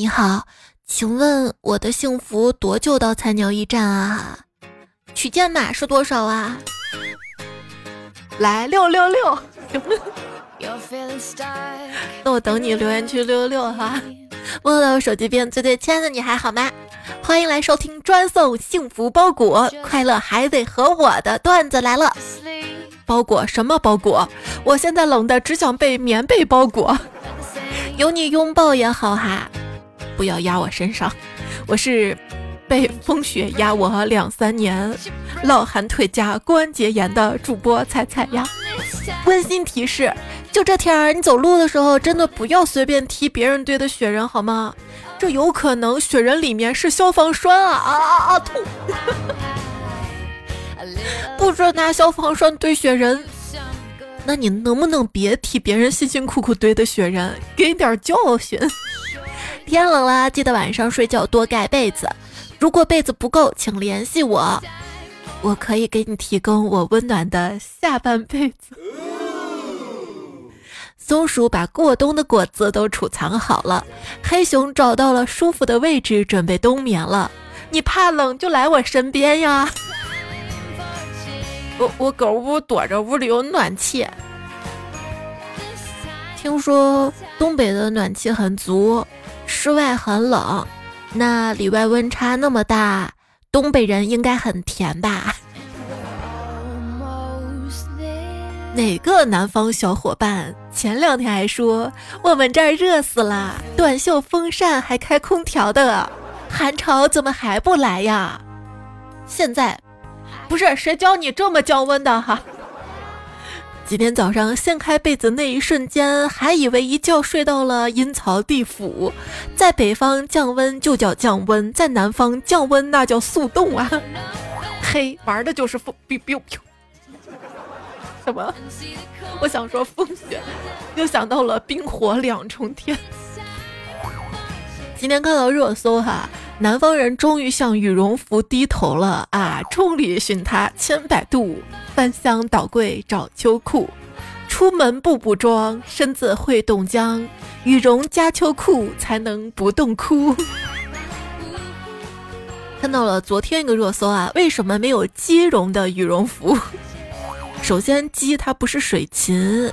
你好，请问我的幸福多久到菜鸟驿站啊？取件码是多少啊？来六六六，那我等你留言区六六六哈。问了手机边最最亲爱的你还好吗？欢迎来收听专送幸福包裹，快乐还得和我的段子来了。包裹什么包裹？我现在冷的只想被棉被包裹，有你拥抱也好哈。不要压我身上，我是被风雪压我两三年，老寒腿加关节炎的主播彩彩呀。温馨提示：就这天儿，你走路的时候真的不要随便踢别人堆的雪人，好吗？这有可能雪人里面是消防栓啊啊啊啊！吐！不准拿消防栓堆雪人。那你能不能别踢别人辛辛苦苦堆的雪人，给点教训？天冷了，记得晚上睡觉多盖被子。如果被子不够，请联系我，我可以给你提供我温暖的下半辈子。松鼠把过冬的果子都储藏好了，黑熊找到了舒服的位置，准备冬眠了。你怕冷就来我身边呀！我我狗屋躲着，屋里有暖气。听说东北的暖气很足。室外很冷，那里外温差那么大，东北人应该很甜吧？哪个南方小伙伴前两天还说我们这儿热死了，短袖风扇还开空调的，寒潮怎么还不来呀？现在不是谁教你这么降温的哈？今天早上掀开被子那一瞬间，还以为一觉睡到了阴曹地府。在北方降温就叫降温，在南方降温那叫速冻啊！嘿，玩的就是风，biu biu biu。什么？我想说风雪，又想到了冰火两重天。今天看到热搜哈，南方人终于向羽绒服低头了啊！众里寻他千百度，翻箱倒柜找秋裤，出门不补妆，身子会冻僵，羽绒加秋裤才能不冻哭。看到了昨天一个热搜啊，为什么没有鸡绒的羽绒服？首先，鸡它不是水禽。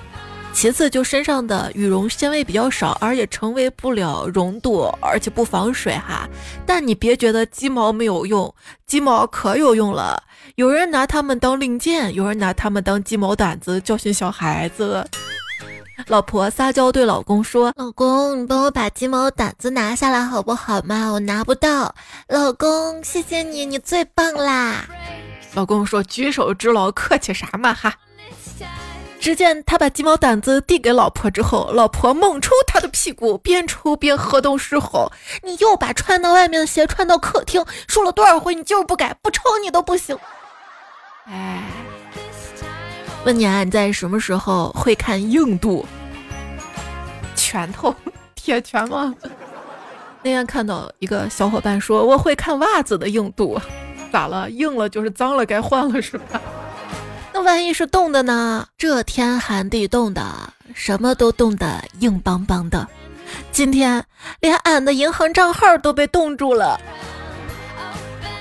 其次，就身上的羽绒纤维比较少，而且成为不了绒度，而且不防水哈。但你别觉得鸡毛没有用，鸡毛可有用了。有人拿它们当令箭，有人拿它们当鸡毛掸子教训小孩子。老婆撒娇对老公说：“老公，你帮我把鸡毛掸子拿下来好不好嘛？我拿不到。”老公，谢谢你，你最棒啦。老公说：“举手之劳，客气啥嘛哈。”只见他把鸡毛掸子递给老婆之后，老婆猛抽他的屁股，边抽边河东狮吼：“你又把穿到外面的鞋穿到客厅，说了多少回你就是不改，不抽你都不行。”哎，问你啊，你在什么时候会看硬度？拳头，铁拳吗？那天看到一个小伙伴说我会看袜子的硬度，咋了？硬了就是脏了，该换了是吧？万一是冻的呢？这天寒地冻的，什么都冻得硬邦邦的。今天连俺的银行账号都被冻住了，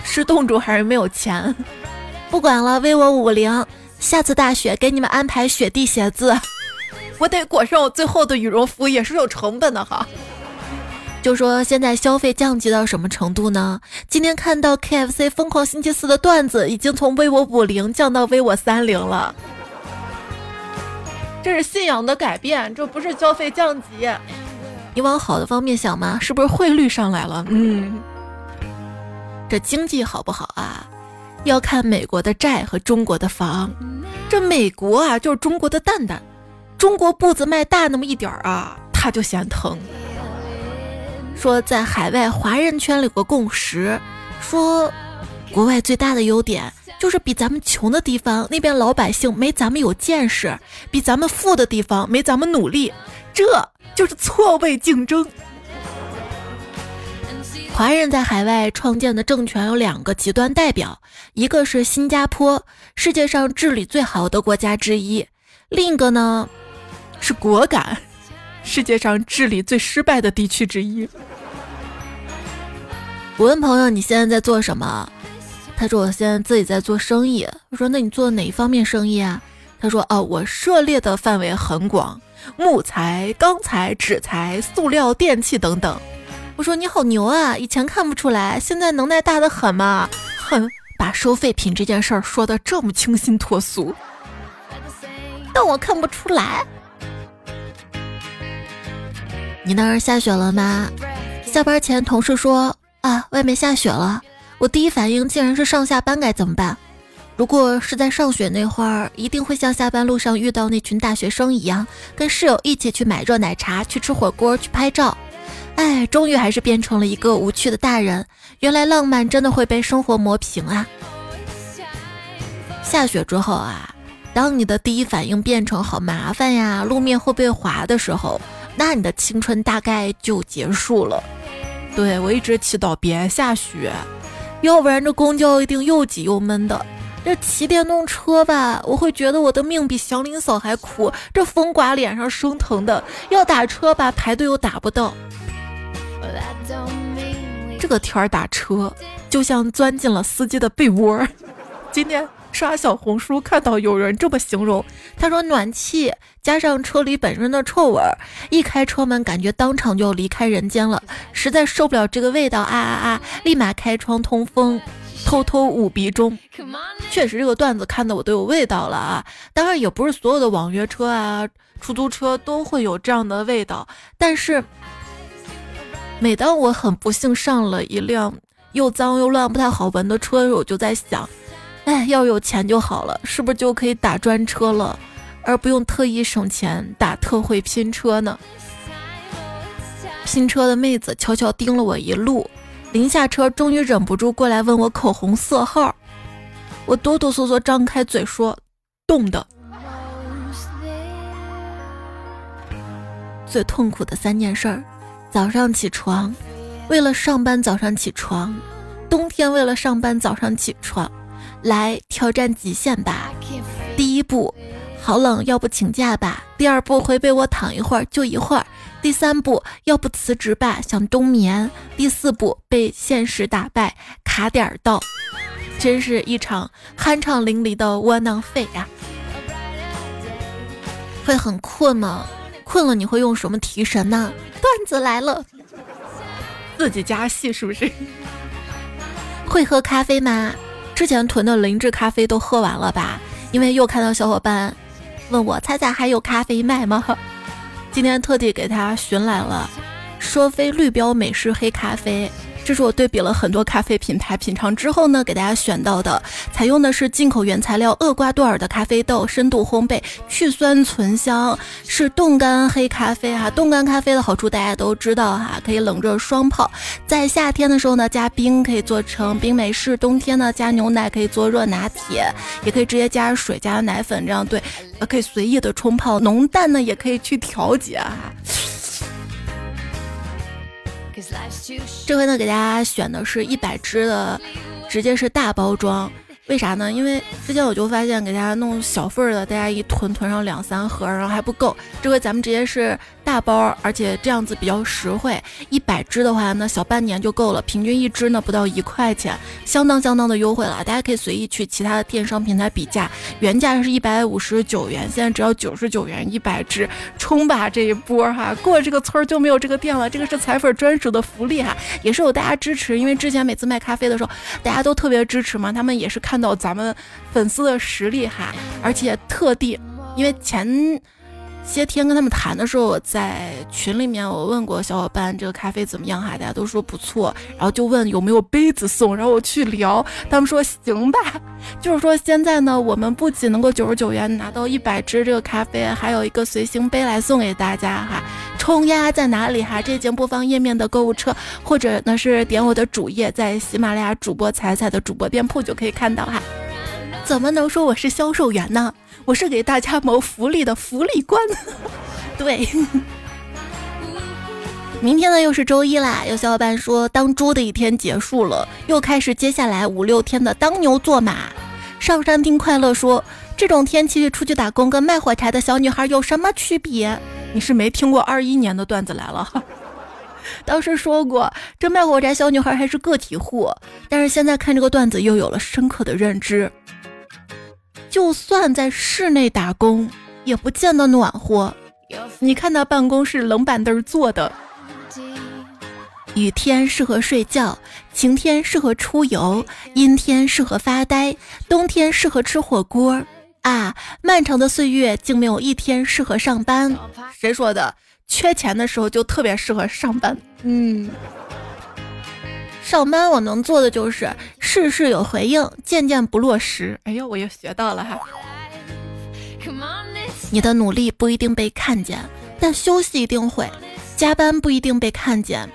是冻住还是没有钱？不管了，微我五零，下次大雪给你们安排雪地鞋子。我得裹上我最后的羽绒服，也是有成本的哈。就说现在消费降级到什么程度呢？今天看到 KFC 疯狂星期四的段子，已经从 V 我五零降到 V 我三零了。这是信仰的改变，这不是消费降级。你往好的方面想吗？是不是汇率上来了？嗯，这经济好不好啊？要看美国的债和中国的房。这美国啊，就是中国的蛋蛋，中国步子迈大那么一点儿啊，他就嫌疼。说在海外华人圈里有个共识，说国外最大的优点就是比咱们穷的地方那边老百姓没咱们有见识，比咱们富的地方没咱们努力，这就是错位竞争。华人在海外创建的政权有两个极端代表，一个是新加坡，世界上治理最好的国家之一；另一个呢是果敢。世界上治理最失败的地区之一，我问朋友你现在在做什么？他说我现在自己在做生意。我说那你做哪一方面生意啊？他说哦，我涉猎的范围很广，木材、钢材、纸材、塑料、电器等等。我说你好牛啊！以前看不出来，现在能耐大的很嘛？哼，把收废品这件事儿说的这么清新脱俗，但我看不出来。你那儿下雪了吗？下班前同事说啊，外面下雪了。我第一反应竟然是上下班该怎么办？如果是在上学那会儿，一定会像下班路上遇到那群大学生一样，跟室友一起去买热奶茶，去吃火锅，去拍照。哎，终于还是变成了一个无趣的大人。原来浪漫真的会被生活磨平啊！下雪之后啊，当你的第一反应变成好麻烦呀，路面会被滑的时候，那你的青春大概就结束了。对我一直祈祷别下雪，要不然这公交一定又挤又闷的。这骑电动车吧，我会觉得我的命比祥林嫂还苦，这风刮脸上生疼的。要打车吧，排队又打不到。这个天儿打车，就像钻进了司机的被窝。今天刷小红书看到有人这么形容，他说暖气加上车里本身的臭味儿，一开车门感觉当场就要离开人间了，实在受不了这个味道啊啊啊！立马开窗通风，偷偷捂鼻中。确实这个段子看的我都有味道了啊！当然也不是所有的网约车啊、出租车都会有这样的味道，但是。每当我很不幸上了一辆又脏又乱、不太好闻的车，我就在想，哎，要有钱就好了，是不是就可以打专车了，而不用特意省钱打特惠拼车呢？拼车的妹子悄悄盯了我一路，临下车终于忍不住过来问我口红色号，我哆哆嗦嗦张开嘴说，冻的。最痛苦的三件事儿。早上起床，为了上班早上起床；冬天为了上班早上起床，来挑战极限吧。第一步，好冷，要不请假吧；第二步，回被窝躺一会儿就一会儿；第三步，要不辞职吧，想冬眠；第四步，被现实打败，卡点儿到。真是一场酣畅淋漓的窝囊废呀！会很困吗？困了你会用什么提神呢？段子来了，自己加戏是不是？会喝咖啡吗？之前囤的灵芝咖啡都喝完了吧？因为又看到小伙伴问我，猜猜还有咖啡卖吗？今天特地给他寻来了，说非绿标美式黑咖啡。这是我对比了很多咖啡品牌品尝之后呢，给大家选到的，采用的是进口原材料厄瓜多尔的咖啡豆，深度烘焙，去酸存香，是冻干黑咖啡哈。冻干咖啡的好处大家都知道哈，可以冷热双泡，在夏天的时候呢加冰可以做成冰美式，冬天呢加牛奶可以做热拿铁，也可以直接加水加奶粉这样对，可以随意的冲泡，浓淡呢也可以去调节哈。这回呢，给大家选的是一百支的，直接是大包装。为啥呢？因为之前我就发现给大家弄小份儿的，大家一囤囤上两三盒，然后还不够。这回咱们直接是大包，而且这样子比较实惠。一百支的话，那小半年就够了，平均一支呢不到一块钱，相当相当的优惠了。大家可以随意去其他的电商平台比价，原价是一百五十九元，现在只要九十九元一百支，冲吧这一波哈！过这个村儿就没有这个店了，这个是彩粉专属的福利哈，也是有大家支持，因为之前每次卖咖啡的时候，大家都特别支持嘛，他们也是。看到咱们粉丝的实力哈，而且特地，因为前。些天跟他们谈的时候，我在群里面我问过小伙伴这个咖啡怎么样哈，大家都说不错，然后就问有没有杯子送，然后我去聊，他们说行吧，就是说现在呢，我们不仅能够九十九元拿到一百支这个咖啡，还有一个随行杯来送给大家哈。冲呀在哪里哈？这节播放页面的购物车，或者呢是点我的主页，在喜马拉雅主播彩彩的主播店铺就可以看到哈。怎么能说我是销售员呢？我是给大家谋福利的福利官。对，明天呢又是周一啦。有小伙伴说，当猪的一天结束了，又开始接下来五六天的当牛做马。上山听快乐说，这种天气出去打工跟卖火柴的小女孩有什么区别？你是没听过二一年的段子来了。当时说过，这卖火柴小女孩还是个体户，但是现在看这个段子又有了深刻的认知。就算在室内打工，也不见得暖和。你看那办公室冷板凳坐的。雨天适合睡觉，晴天适合出游，阴天适合发呆，冬天适合吃火锅。啊，漫长的岁月竟没有一天适合上班。谁说的？缺钱的时候就特别适合上班。嗯，上班我能做的就是事事有回应，件件不落实。哎呦，我又学到了哈。你的努力不一定被看见，但休息一定会；加班不一定被看见。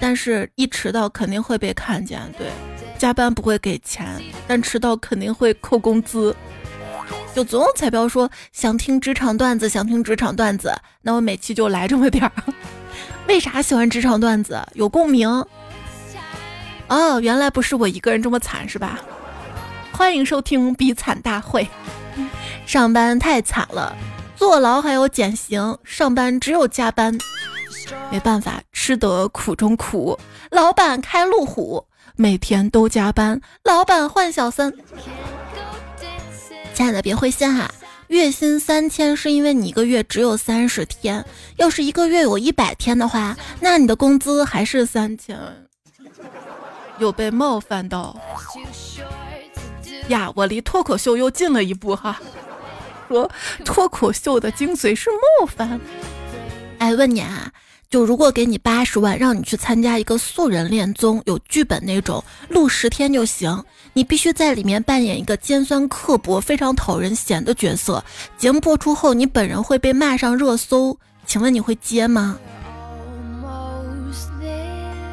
但是，一迟到肯定会被看见。对，加班不会给钱，但迟到肯定会扣工资。就总有彩票说想听职场段子，想听职场段子，那我每期就来这么点儿。为啥喜欢职场段子？有共鸣。哦，原来不是我一个人这么惨是吧？欢迎收听比惨大会。上班太惨了，坐牢还有减刑，上班只有加班。没办法，吃得苦中苦。老板开路虎，每天都加班。老板换小三。亲爱的，别灰心哈，月薪三千是因为你一个月只有三十天。要是一个月有一百天的话，那你的工资还是三千。有被冒犯到呀？我离脱口秀又近了一步哈。说脱口秀的精髓是冒犯。哎，问你啊。就如果给你八十万，让你去参加一个素人恋综，有剧本那种，录十天就行。你必须在里面扮演一个尖酸刻薄、非常讨人嫌的角色。节目播出后，你本人会被骂上热搜，请问你会接吗？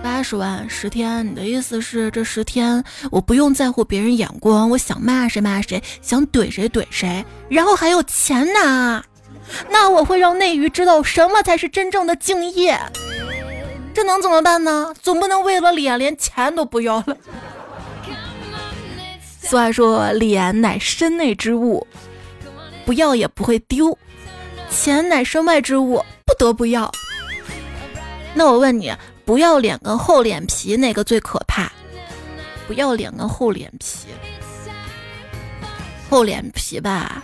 八十万十天，你的意思是这十天我不用在乎别人眼光，我想骂谁骂谁，想怼谁怼谁，然后还有钱拿。那我会让内娱知道什么才是真正的敬业，这能怎么办呢？总不能为了脸连钱都不要了。俗话说，脸乃身内之物，不要也不会丢；钱乃身外之物，不得不要。那我问你，不要脸跟厚脸皮哪个最可怕？不要脸跟厚脸皮，厚脸皮吧。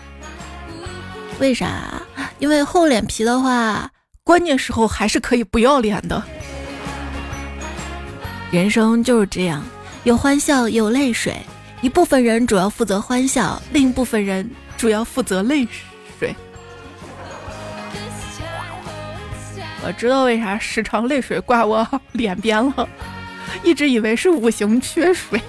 为啥？因为厚脸皮的话，关键时候还是可以不要脸的。人生就是这样，有欢笑，也有泪水。一部分人主要负责欢笑，另一部分人主要负责泪水。我知道为啥时常泪水挂我脸边了，一直以为是五行缺水。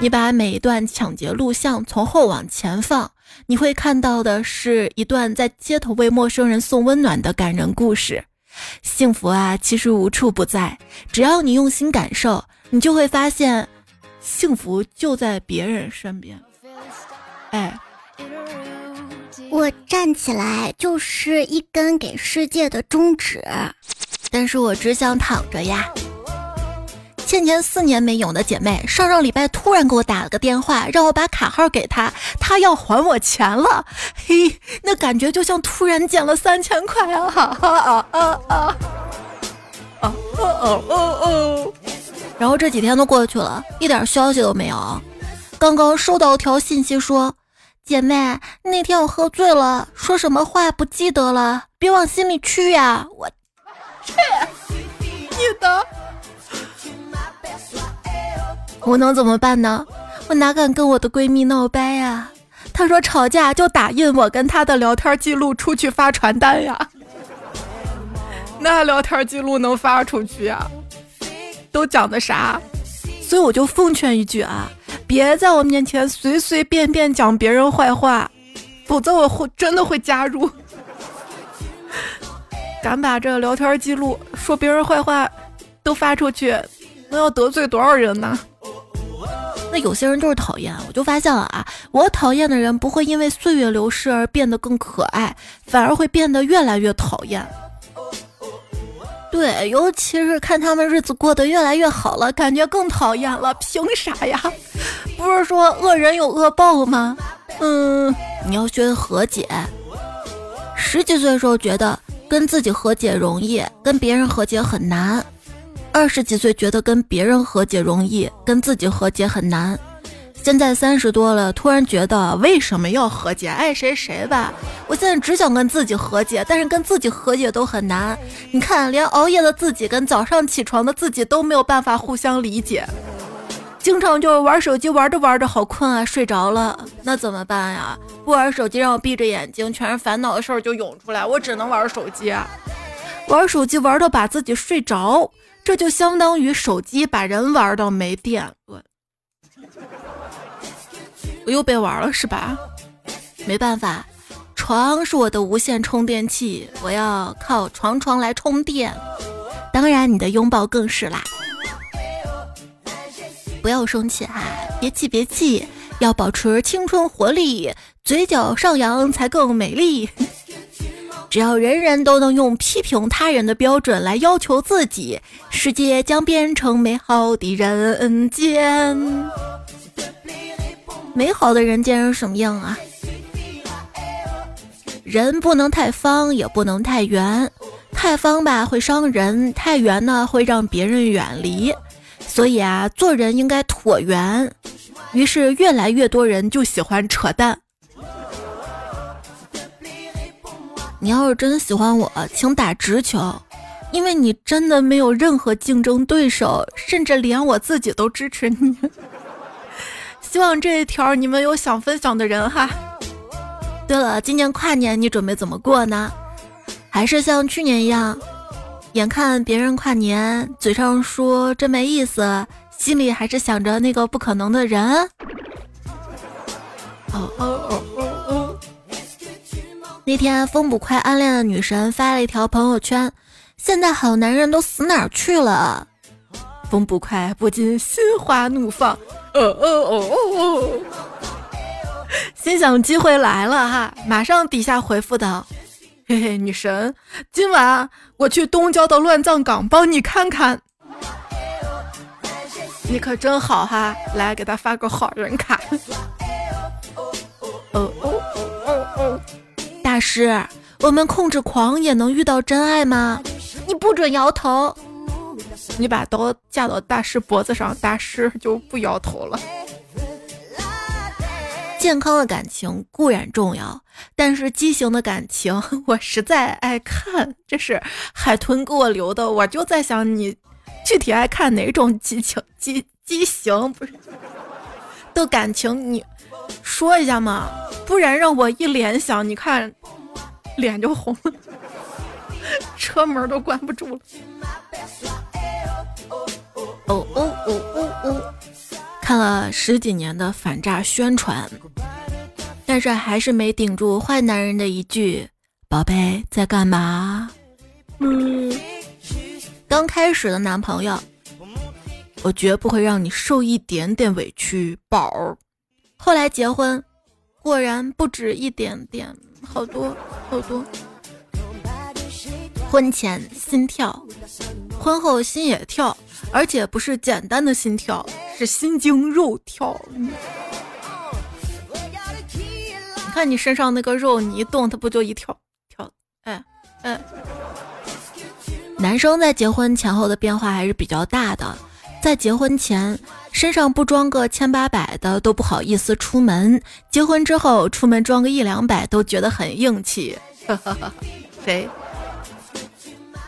你把每一段抢劫录像从后往前放。你会看到的是一段在街头为陌生人送温暖的感人故事。幸福啊，其实无处不在，只要你用心感受，你就会发现，幸福就在别人身边。哎，我站起来就是一根给世界的中指，但是我只想躺着呀。欠钱四年没有的姐妹，上上礼拜突然给我打了个电话，让我把卡号给她，她要还我钱了。嘿，那感觉就像突然捡了三千块啊！哈哈啊啊啊！哦哦哦哦！然后这几天都过去了，一点消息都没有。刚刚收到条信息说，姐妹，那天我喝醉了，说什么话不记得了，别往心里去呀。我去你的！我能怎么办呢？我哪敢跟我的闺蜜闹掰呀？她说吵架就打印我跟她的聊天记录出去发传单呀。那聊天记录能发出去啊？都讲的啥？所以我就奉劝一句啊，别在我面前随随便便讲别人坏话，否则我会真的会加入。敢把这聊天记录说别人坏话都发出去，那要得罪多少人呢？那有些人就是讨厌，我就发现了啊，我讨厌的人不会因为岁月流逝而变得更可爱，反而会变得越来越讨厌。对，尤其是看他们日子过得越来越好了，感觉更讨厌了。凭啥呀？不是说恶人有恶报吗？嗯，你要学和解。十几岁的时候觉得跟自己和解容易，跟别人和解很难。二十几岁觉得跟别人和解容易，跟自己和解很难。现在三十多了，突然觉得为什么要和解？爱谁谁吧。我现在只想跟自己和解，但是跟自己和解都很难。你看，连熬夜的自己跟早上起床的自己都没有办法互相理解。经常就是玩手机，玩着玩着好困啊，睡着了，那怎么办呀？不玩手机，让我闭着眼睛，全是烦恼的事儿就涌出来，我只能玩手机。玩手机玩到把自己睡着，这就相当于手机把人玩到没电。我我又被玩了是吧？没办法，床是我的无线充电器，我要靠床床来充电。当然，你的拥抱更是啦。不要生气哈，别气别气，要保持青春活力，嘴角上扬才更美丽。只要人人都能用批评他人的标准来要求自己，世界将变成美好的人间。美好的人间是什么样啊？人不能太方，也不能太圆。太方吧会伤人，太圆呢会让别人远离。所以啊，做人应该椭圆。于是越来越多人就喜欢扯淡。你要是真喜欢我，请打直球，因为你真的没有任何竞争对手，甚至连我自己都支持你。希望这一条你们有想分享的人哈。对了，今年跨年你准备怎么过呢？还是像去年一样？眼看别人跨年，嘴上说真没意思，心里还是想着那个不可能的人。哦哦哦哦哦！那天风捕快暗恋的女神发了一条朋友圈：“现在好男人都死哪儿去了？”风捕快不禁心花怒放，哦哦哦哦哦！心想机会来了哈，马上底下回复道。嘿嘿，女神，今晚我去东郊的乱葬岗帮你看看，你可真好哈！来给他发个好人卡。哦哦哦哦！大师，我们控制狂也能遇到真爱吗？你不准摇头！你把刀架到大师脖子上，大师就不摇头了。健康的感情固然重要，但是畸形的感情我实在爱看。这是海豚给我留的，我就在想你具体爱看哪种激情、畸畸形不是的感情，你说一下嘛，不然让我一联想，你看脸就红了，车门都关不住了。哦哦哦哦哦。看了十几年的反诈宣传，但是还是没顶住坏男人的一句“宝贝在干嘛”。嗯，刚开始的男朋友，我绝不会让你受一点点委屈，宝儿。后来结婚，果然不止一点点，好多好多。婚前心跳，婚后心也跳，而且不是简单的心跳。是心惊肉跳，你看你身上那个肉，你一动它不就一跳跳？哎哎，男生在结婚前后的变化还是比较大的，在结婚前身上不装个千八百的都不好意思出门，结婚之后出门装个一两百都觉得很硬气。谁？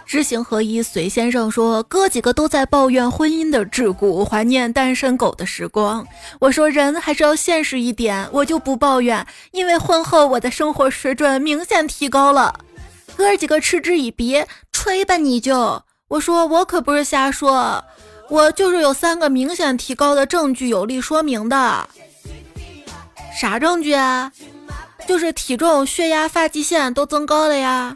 知行合一，随先生说，哥几个都在抱怨婚姻的桎梏，怀念单身狗的时光。我说人还是要现实一点，我就不抱怨，因为婚后我的生活水准明显提高了。哥几个嗤之以鼻，吹吧你就。我说我可不是瞎说，我就是有三个明显提高的证据有力说明的。啥证据啊？就是体重、血压、发际线都增高了呀。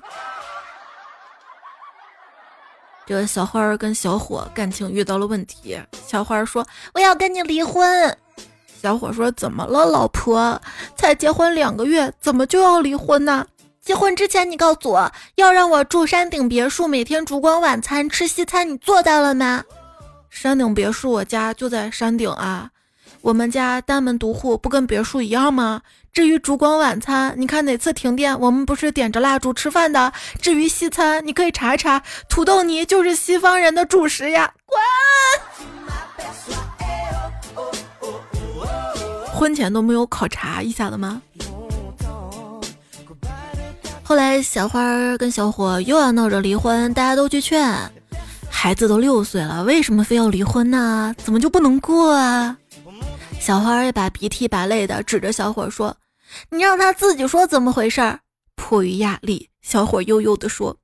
这个小花儿跟小伙感情遇到了问题，小花儿说：“我要跟你离婚。”小伙说：“怎么了，老婆？才结婚两个月，怎么就要离婚呢？结婚之前你告诉我要让我住山顶别墅，每天烛光晚餐吃西餐，你做到了吗？山顶别墅，我家就在山顶啊。我们家单门独户，不跟别墅一样吗？至于烛光晚餐，你看哪次停电，我们不是点着蜡烛吃饭的？至于西餐，你可以查一查，土豆泥就是西方人的主食呀！滚！婚前都没有考察一下的吗？后来小花跟小伙又要闹着离婚，大家都去劝，孩子都六岁了，为什么非要离婚呢？怎么就不能过啊？小花儿也把鼻涕把泪的指着小伙说。你让他自己说怎么回事儿。迫于压力，小伙悠悠地说：“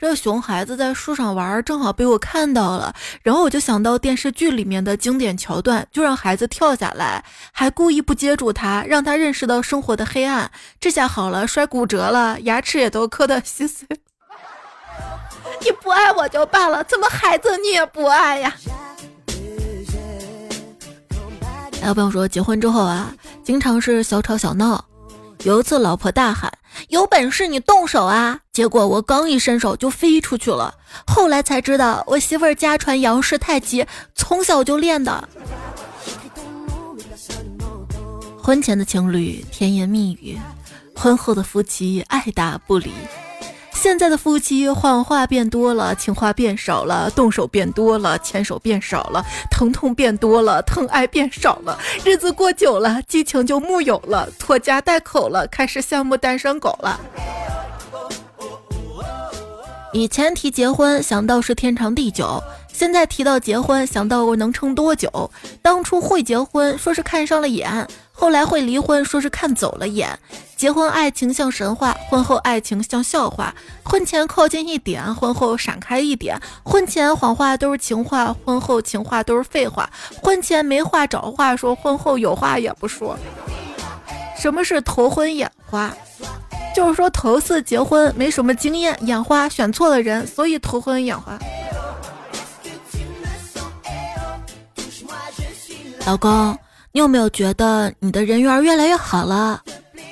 这熊孩子在树上玩，正好被我看到了。然后我就想到电视剧里面的经典桥段，就让孩子跳下来，还故意不接住他，让他认识到生活的黑暗。这下好了，摔骨折了，牙齿也都磕得稀碎。你不爱我就罢了，怎么孩子你也不爱呀？”还有朋友说，结婚之后啊，经常是小吵小闹。有一次，老婆大喊：“有本事你动手啊！”结果我刚一伸手就飞出去了。后来才知道，我媳妇儿家传杨氏太极，从小就练的。婚前的情侣甜言蜜语，婚后的夫妻爱答不理。现在的夫妻谎话变多了，情话变少了，动手变多了，牵手变少了，疼痛变多了，疼爱变少了。日子过久了，激情就木有了，拖家带口了，开始羡慕单身狗了。以前提结婚想到是天长地久，现在提到结婚想到我能撑多久。当初会结婚说是看上了眼。后来会离婚，说是看走了眼。结婚爱情像神话，婚后爱情像笑话。婚前靠近一点，婚后闪开一点。婚前谎话都是情话，婚后情话都是废话。婚前没话找话说，婚后有话也不说。什么是头婚眼花？就是说头次结婚没什么经验，眼花选错了人，所以头昏眼花。老公。你有没有觉得你的人缘越来越好了？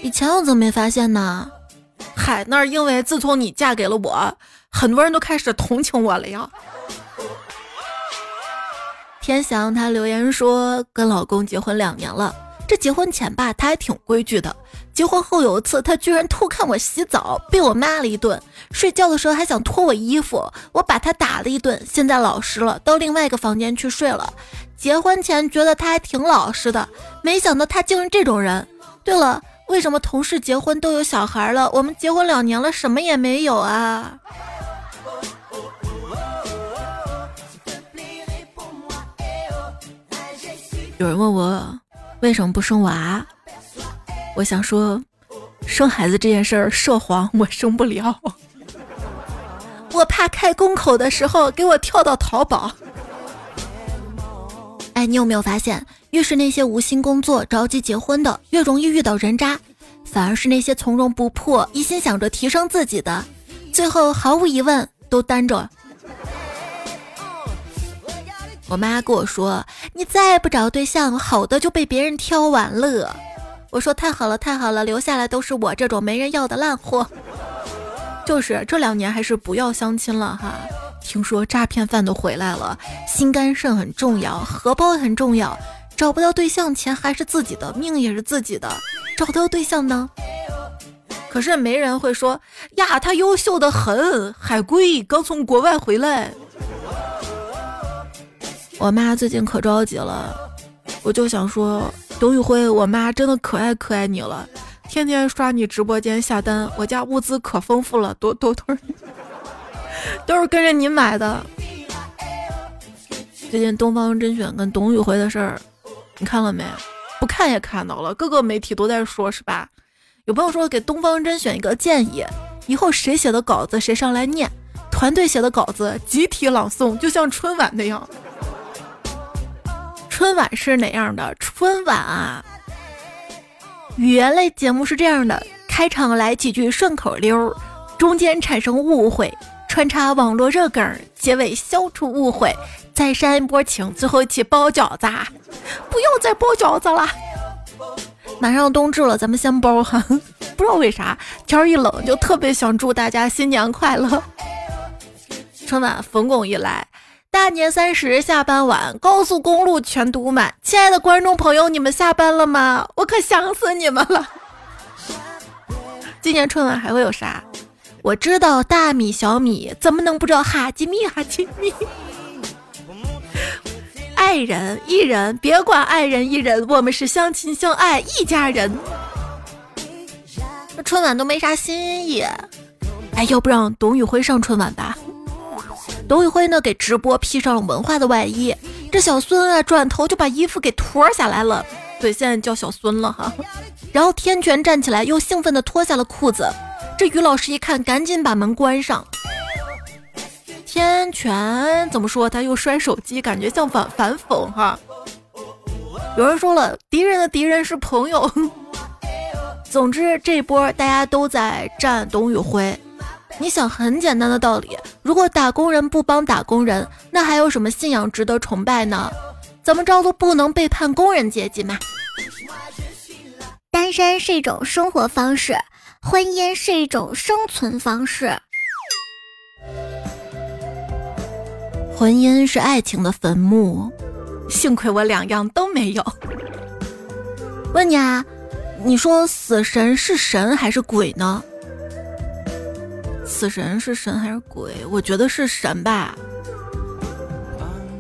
以前我怎么没发现呢？嗨，那是因为自从你嫁给了我，很多人都开始同情我了呀。天翔他留言说，跟老公结婚两年了，这结婚前吧他还挺规矩的，结婚后有一次他居然偷看我洗澡，被我骂了一顿，睡觉的时候还想脱我衣服，我把他打了一顿，现在老实了，到另外一个房间去睡了。结婚前觉得他还挺老实的，没想到他竟是这种人。对了，为什么同事结婚都有小孩了，我们结婚两年了什么也没有啊？有人问我为什么不生娃，我想说，生孩子这件事儿涉黄，我生不了。我怕开宫口的时候给我跳到淘宝。哎，你有没有发现，越是那些无心工作、着急结婚的，越容易遇到人渣；反而是那些从容不迫、一心想着提升自己的，最后毫无疑问都单着。我妈跟我说：“你再不找对象，好的就被别人挑完了。”我说：“太好了，太好了，留下来都是我这种没人要的烂货。”就是这两年还是不要相亲了哈。听说诈骗犯都回来了，心肝肾很重要，荷包很重要。找不到对象，钱还是自己的，命也是自己的。找到对象呢？可是没人会说呀，他优秀的很，海归刚从国外回来。我妈最近可着急了，我就想说，董宇辉，我妈真的可爱可爱你了，天天刷你直播间下单，我家物资可丰富了，多多多。都是跟着你买的。最近东方甄选跟董宇辉的事儿，你看了没？不看也看到了，各个媒体都在说，是吧？有朋友说给东方甄选一个建议：以后谁写的稿子谁上来念，团队写的稿子集体朗诵，就像春晚那样。春晚是哪样的？春晚啊，语言类节目是这样的：开场来几句顺口溜，中间产生误会。穿插网络热梗，结尾消除误会，再煽一波情，最后一起包饺子，不要再包饺子了。马上冬至了，咱们先包哈。不知道为啥，天儿一冷就特别想祝大家新年快乐。春晚冯巩一来，大年三十下班晚，高速公路全堵满。亲爱的观众朋友，你们下班了吗？我可想死你们了。今年春晚还会有啥？我知道大米小米，怎么能不知道哈基米哈基米？爱人艺人，别管爱人艺人，我们是相亲相爱一家人。这春晚都没啥新意，哎，要不让董宇辉上春晚吧？董宇辉呢，给直播披上了文化的外衣。这小孙啊，转头就把衣服给脱下来了，对，现在叫小孙了哈。然后天权站起来，又兴奋地脱下了裤子。这于老师一看，赶紧把门关上。天权怎么说？他又摔手机，感觉像反反讽哈。有人说了，敌人的敌人是朋友。总之，这波大家都在站董宇辉。你想，很简单的道理，如果打工人不帮打工人，那还有什么信仰值得崇拜呢？怎么着都不能背叛工人阶级嘛。单身是一种生活方式。婚姻是一种生存方式，婚姻是爱情的坟墓。幸亏我两样都没有。问你啊，你说死神是神还是鬼呢？死神是神还是鬼？我觉得是神吧。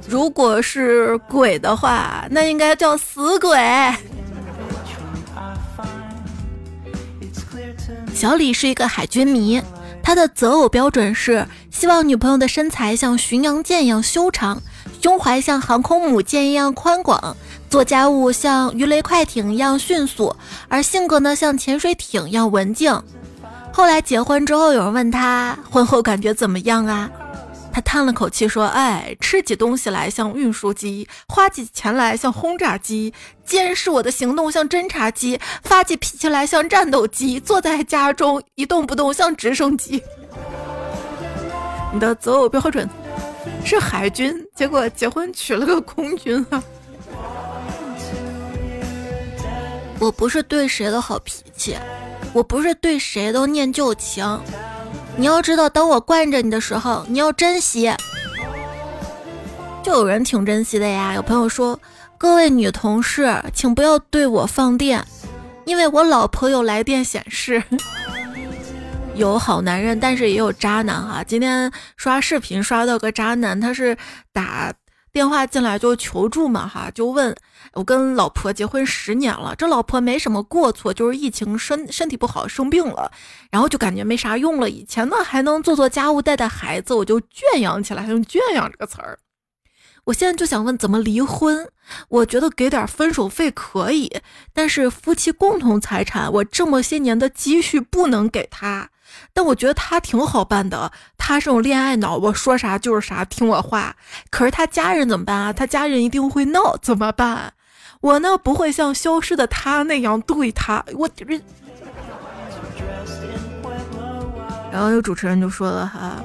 如果是鬼的话，那应该叫死鬼。小李是一个海军迷，他的择偶标准是希望女朋友的身材像巡洋舰一样修长，胸怀像航空母舰一样宽广，做家务像鱼雷快艇一样迅速，而性格呢像潜水艇一样文静。后来结婚之后，有人问他婚后感觉怎么样啊？他叹了口气说：“哎，吃起东西来像运输机，花起钱来像轰炸机，监视我的行动像侦察机，发起脾气来像战斗机，坐在家中一动不动像直升机。”你的择偶标准是海军，结果结婚娶了个空军啊！我不是对谁的好脾气，我不是对谁都念旧情。你要知道，等我惯着你的时候，你要珍惜。就有人挺珍惜的呀。有朋友说：“各位女同事，请不要对我放电，因为我老婆有来电显示。”有好男人，但是也有渣男哈。今天刷视频刷到个渣男，他是打。电话进来就求助嘛哈，就问我跟老婆结婚十年了，这老婆没什么过错，就是疫情身身体不好生病了，然后就感觉没啥用了。以前呢还能做做家务带带孩子，我就圈养起来，还用圈养这个词儿。我现在就想问怎么离婚？我觉得给点分手费可以，但是夫妻共同财产，我这么些年的积蓄不能给他。但我觉得他挺好办的，他是种恋爱脑，我说啥就是啥，听我话。可是他家人怎么办啊？他家人一定会闹，怎么办？我呢不会像消失的他那样对他，我。然后有主持人就说了哈，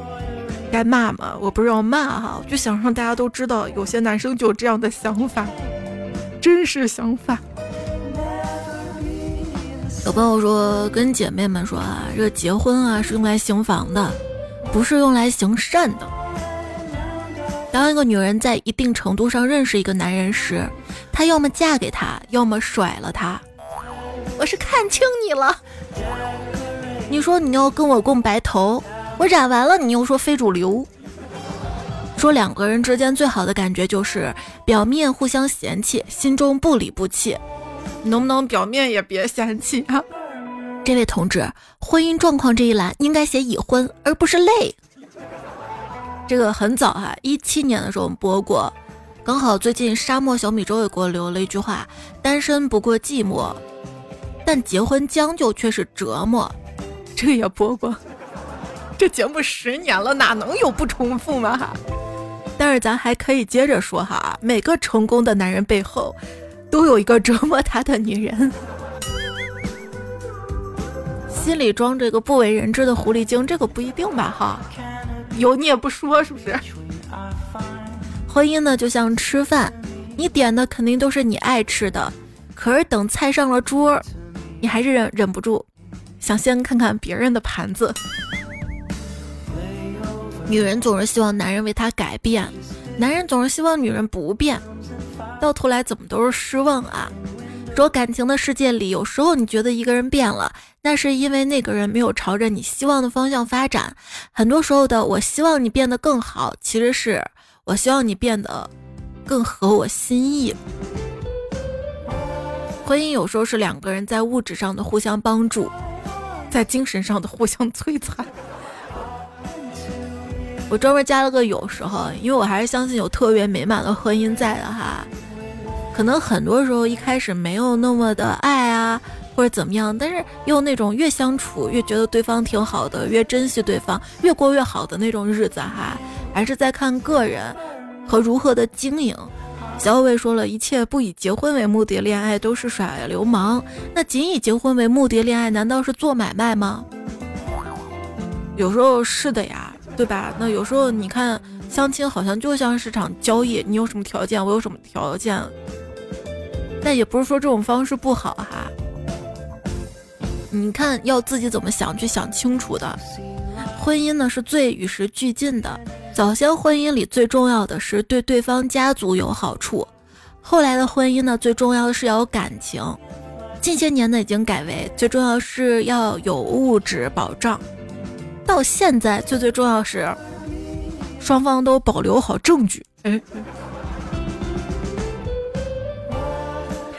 该骂吗？我不是要骂哈，我就想让大家都知道，有些男生就有这样的想法，真实想法。有朋友说，跟姐妹们说啊，这结婚啊是用来行房的，不是用来行善的。当一个女人在一定程度上认识一个男人时，她要么嫁给他，要么甩了他。我是看清你了。你说你要跟我共白头，我染完了，你又说非主流。说两个人之间最好的感觉就是表面互相嫌弃，心中不离不弃。能不能表面也别嫌弃啊？这位同志，婚姻状况这一栏应该写已婚，而不是累。这个很早啊，一七年的时候我们播过，刚好最近沙漠小米粥也给我留了一句话：单身不过寂寞，但结婚将就却是折磨。这个也播过，这节目十年了，哪能有不重复吗？但是咱还可以接着说哈，每个成功的男人背后。都有一个折磨他的女人，心里装着一个不为人知的狐狸精，这个不一定吧？哈，有你也不说，是不是？婚姻呢，就像吃饭，你点的肯定都是你爱吃的，可是等菜上了桌，你还是忍忍不住想先看看别人的盘子。女人总是希望男人为她改变。男人总是希望女人不变，到头来怎么都是失望啊！说感情的世界里，有时候你觉得一个人变了，那是因为那个人没有朝着你希望的方向发展。很多时候的“我希望你变得更好”，其实是我希望你变得更合我心意。婚姻有时候是两个人在物质上的互相帮助，在精神上的互相摧残。我专门加了个有时候，因为我还是相信有特别美满的婚姻在的哈。可能很多时候一开始没有那么的爱啊，或者怎么样，但是又那种越相处越觉得对方挺好的，越珍惜对方，越过越好的那种日子哈，还是在看个人和如何的经营。小伟说了一切不以结婚为目的恋爱都是耍流氓，那仅以结婚为目的恋爱难道是做买卖吗？有时候是的呀。对吧？那有时候你看相亲好像就像是场交易，你有什么条件，我有什么条件。但也不是说这种方式不好哈。你看要自己怎么想，去想清楚的。婚姻呢是最与时俱进的。早先婚姻里最重要的是对对方家族有好处，后来的婚姻呢最重要的是要有感情。近些年呢已经改为最重要是要有物质保障。到现在，最最重要是双方都保留好证据。哎，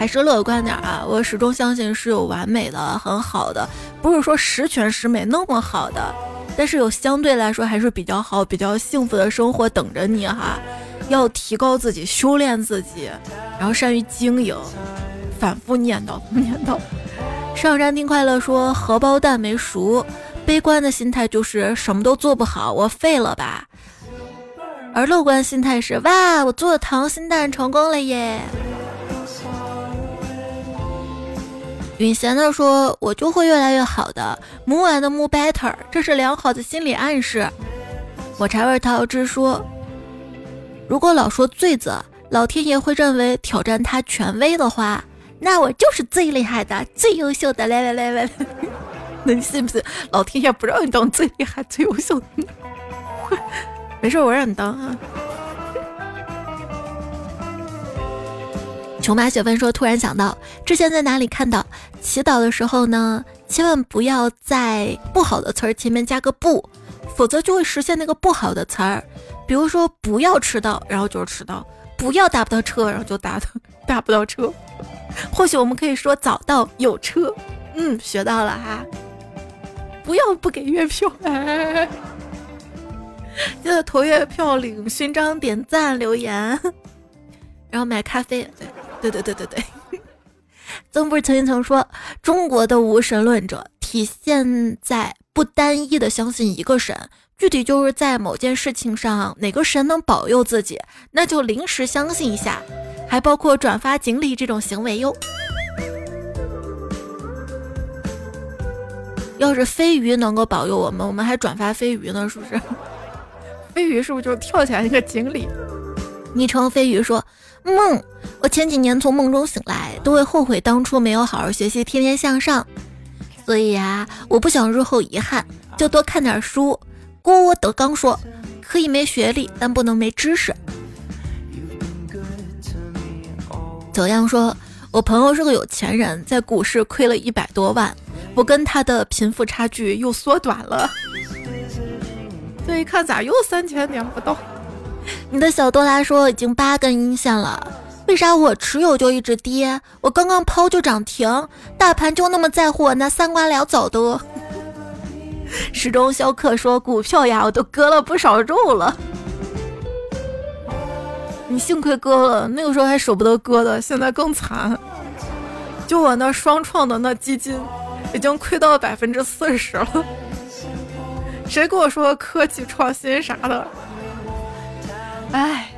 还是乐观点啊！我始终相信是有完美的、很好的，不是说十全十美那么好的，但是有相对来说还是比较好、比较幸福的生活等着你哈。要提高自己，修炼自己，然后善于经营，反复念叨，念叨。上山听快乐说荷包蛋没熟。悲观的心态就是什么都做不好，我废了吧。而乐观心态是哇，我做的溏心蛋成功了耶。允贤的说，我就会越来越好的。木完的木 better，这是良好的心理暗示。抹茶味桃汁说，如果老说罪责，老天爷会认为挑战他权威的话，那我就是最厉害的、最优秀的。来来来来。那你 信不信？老天爷不让你当最厉害、最优秀的。没事，我让你当啊。琼马雪芬说：“突然想到，之前在哪里看到，祈祷的时候呢，千万不要在不好的词儿前面加个不，否则就会实现那个不好的词儿。比如说，不要迟到，然后就是迟到；不要打不到车，然后就打 打不到车。或许我们可以说早到有车。嗯，学到了哈。”不要不给月票，记得投月票领勋章、点赞、留言，然后买咖啡。对对对对对对。曾不是曾经曾说，中国的无神论者体现在不单一的相信一个神，具体就是在某件事情上哪个神能保佑自己，那就临时相信一下，还包括转发锦鲤这种行为哟。要是飞鱼能够保佑我们，我们还转发飞鱼呢，是不是？飞鱼是不是就跳起来那个锦鲤？昵称飞鱼说：“梦，我前几年从梦中醒来，都会后悔当初没有好好学习，天天向上。所以呀，我不想日后遗憾，就多看点书。”郭德纲说：“可以没学历，但不能没知识。”九阳说：“我朋友是个有钱人，在股市亏了一百多万。”我跟他的贫富差距又缩短了，这一看咋又三千点不到？你的小多拉说已经八根阴线了，为啥我持有就一直跌？我刚刚抛就涨停，大盘就那么在乎我那三瓜两枣的？时钟肖克说股票呀，我都割了不少肉了。你幸亏割了，那个时候还舍不得割的，现在更惨。就我那双创的那基金。已经亏到百分之四十了，谁跟我说科技创新啥的？哎，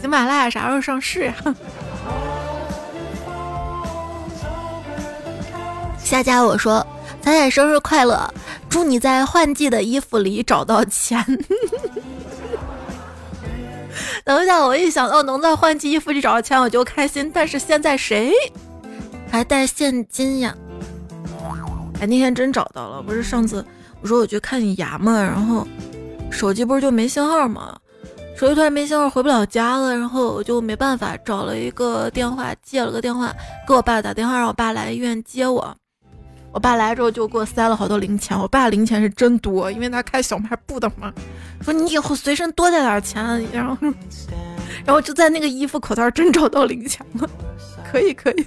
喜马拉雅啥时候上市呀？夏家我说彩彩生日快乐，祝你在换季的衣服里找到钱。等一下，我一想到能在换季衣服里找到钱，我就开心。但是现在谁还带现金呀？哎，那天真找到了，不是上次我说我去看你牙嘛，然后手机不是就没信号吗？手机突然没信号，回不了家了，然后我就没办法找了一个电话，借了个电话给我爸打电话，让我爸来医院接我。我爸来之后就给我塞了好多零钱，我爸零钱是真多，因为他开小卖部的嘛。说你以后随身多带点钱，然后，然后就在那个衣服口袋真找到零钱了，可以可以。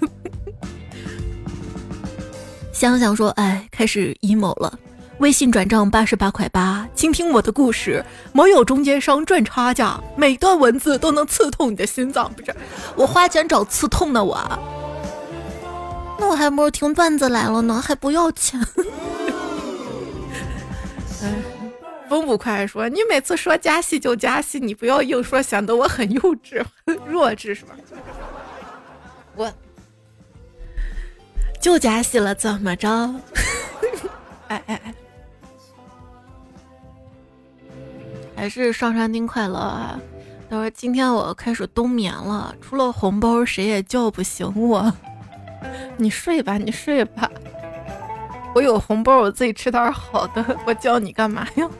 想想说，哎，开始 emo 了。微信转账八十八块八，倾听我的故事，没有中间商赚差价，每段文字都能刺痛你的心脏。不是，我花钱找刺痛的我。那我还不如听段子来了呢，还不要钱。哎，风不快说，你每次说加戏就加戏，你不要硬说，显得我很幼稚、很弱智，是吧？我就加戏了，怎么着？哎 哎哎！还是上山丁快乐啊！他说今天我开始冬眠了，除了红包谁也叫不醒我。你睡吧，你睡吧。我有红包，我自己吃点好的。我叫你干嘛呀？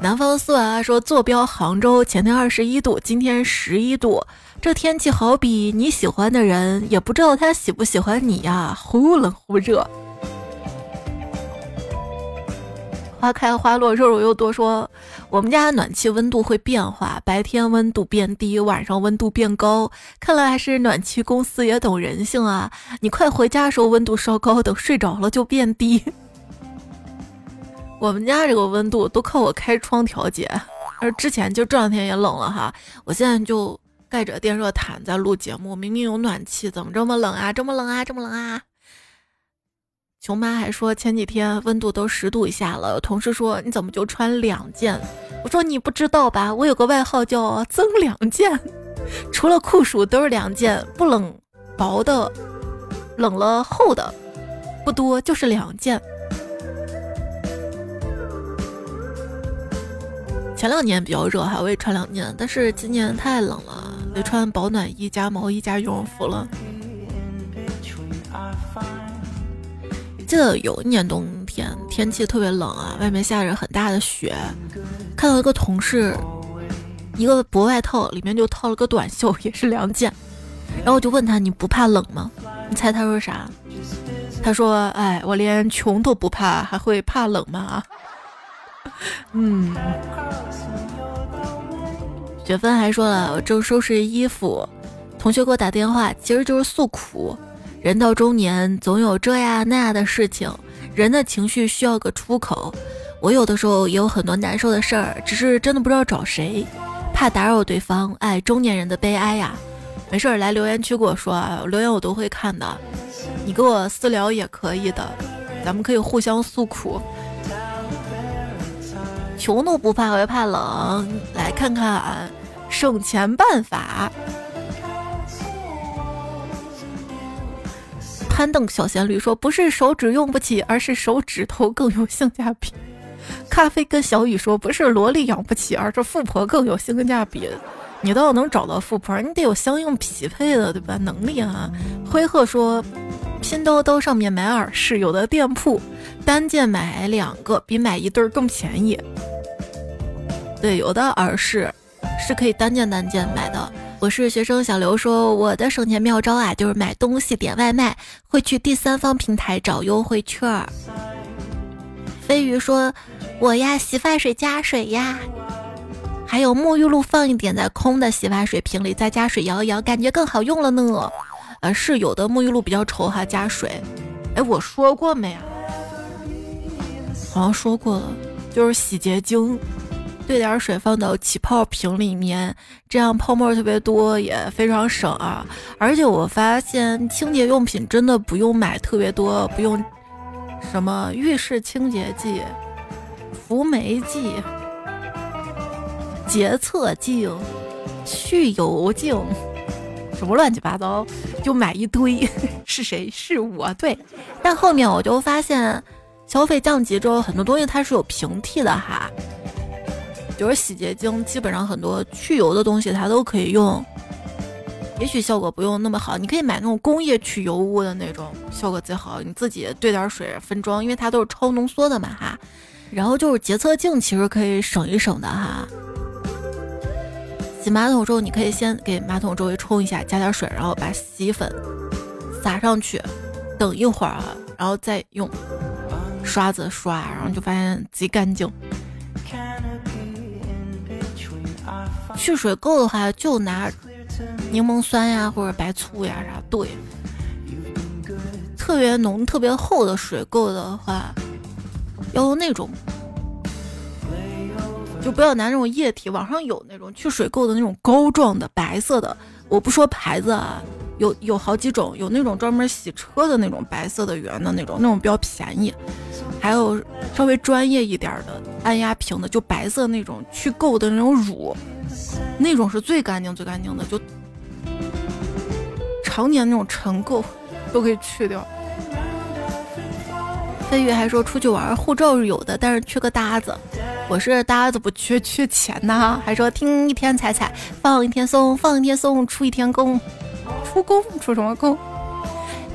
南方素啊说坐标杭州，前天二十一度，今天十一度。这天气好比你喜欢的人，也不知道他喜不喜欢你呀，忽冷忽热。花开花落，肉肉又多说，我们家暖气温度会变化，白天温度变低，晚上温度变高。看来还是暖气公司也懂人性啊！你快回家时候温度稍高，等睡着了就变低。我们家这个温度都靠我开窗调节，而之前就这两天也冷了哈，我现在就盖着电热毯在录节目，明明有暖气，怎么这么冷啊？这么冷啊？这么冷啊？熊妈还说前几天温度都十度以下了，同事说你怎么就穿两件？我说你不知道吧，我有个外号叫增两件，除了酷暑都是两件，不冷薄的，冷了厚的，不多就是两件。前两年比较热哈，我也穿两件，但是今年太冷了，得穿保暖衣加毛衣加羽绒服了。记得有一年冬天，天气特别冷啊，外面下着很大的雪。看到一个同事，一个薄外套里面就套了个短袖，也是两件。然后我就问他：“你不怕冷吗？”你猜他说啥？他说：“哎，我连穷都不怕，还会怕冷吗？” 嗯。雪芬还说了：“我正收拾衣服，同学给我打电话，其实就是诉苦。”人到中年，总有这样那样的事情，人的情绪需要个出口。我有的时候也有很多难受的事儿，只是真的不知道找谁，怕打扰对方。哎，中年人的悲哀呀！没事儿来留言区跟我说啊，留言我都会看的。你给我私聊也可以的，咱们可以互相诉苦。穷都不怕，我也怕冷。来看看俺省钱办法。攀登小仙女说：“不是手指用不起，而是手指头更有性价比。”咖啡跟小雨说：“不是萝莉养不起，而是富婆更有性价比。”你倒能找到富婆，你得有相应匹配的，对吧？能力啊。灰鹤说：“拼多多上面买耳饰，有的店铺单件买两个比买一对更便宜。对，有的耳饰是可以单件单件买的。”我是学生小刘说，我的省钱妙招啊，就是买东西点外卖会去第三方平台找优惠券儿。飞鱼说，我呀洗发水加水呀，还有沐浴露放一点在空的洗发水瓶里，再加水摇一摇，感觉更好用了呢。呃，是有的沐浴露比较稠哈，加水。哎，我说过没啊？好像说过了，就是洗洁精。兑点水放到起泡瓶里面，这样泡沫特别多，也非常省啊！而且我发现清洁用品真的不用买特别多，不用什么浴室清洁剂、辅酶剂、洁厕净、去油净，什么乱七八糟，就买一堆。是谁？是我。对，但后面我就发现，消费降级之后，很多东西它是有平替的哈。就是洗洁精，基本上很多去油的东西它都可以用，也许效果不用那么好。你可以买那种工业去油污的那种，效果最好。你自己兑点水分装，因为它都是超浓缩的嘛哈。然后就是洁厕净，其实可以省一省的哈。洗马桶之后，你可以先给马桶周围冲一下，加点水，然后把洗衣粉撒上去，等一会儿，然后再用刷子刷，然后就发现贼干净。去水垢的话，就拿柠檬酸呀或者白醋呀啥兑。特别浓、特别厚的水垢的话，要用那种，就不要拿那种液体。网上有那种去水垢的那种膏状的白色的，我不说牌子啊，有有好几种，有那种专门洗车的那种白色的圆的那种，那种比较便宜。还有稍微专业一点的按压瓶的，就白色那种去垢的那种乳，那种是最干净、最干净的，就常年那种尘垢都可以去掉。飞宇还说出去玩护照是有的，但是缺个搭子。我是搭子不缺，缺钱呐。还说听一天踩踩，放一天松，放一天松，出一天工，出工出什么工？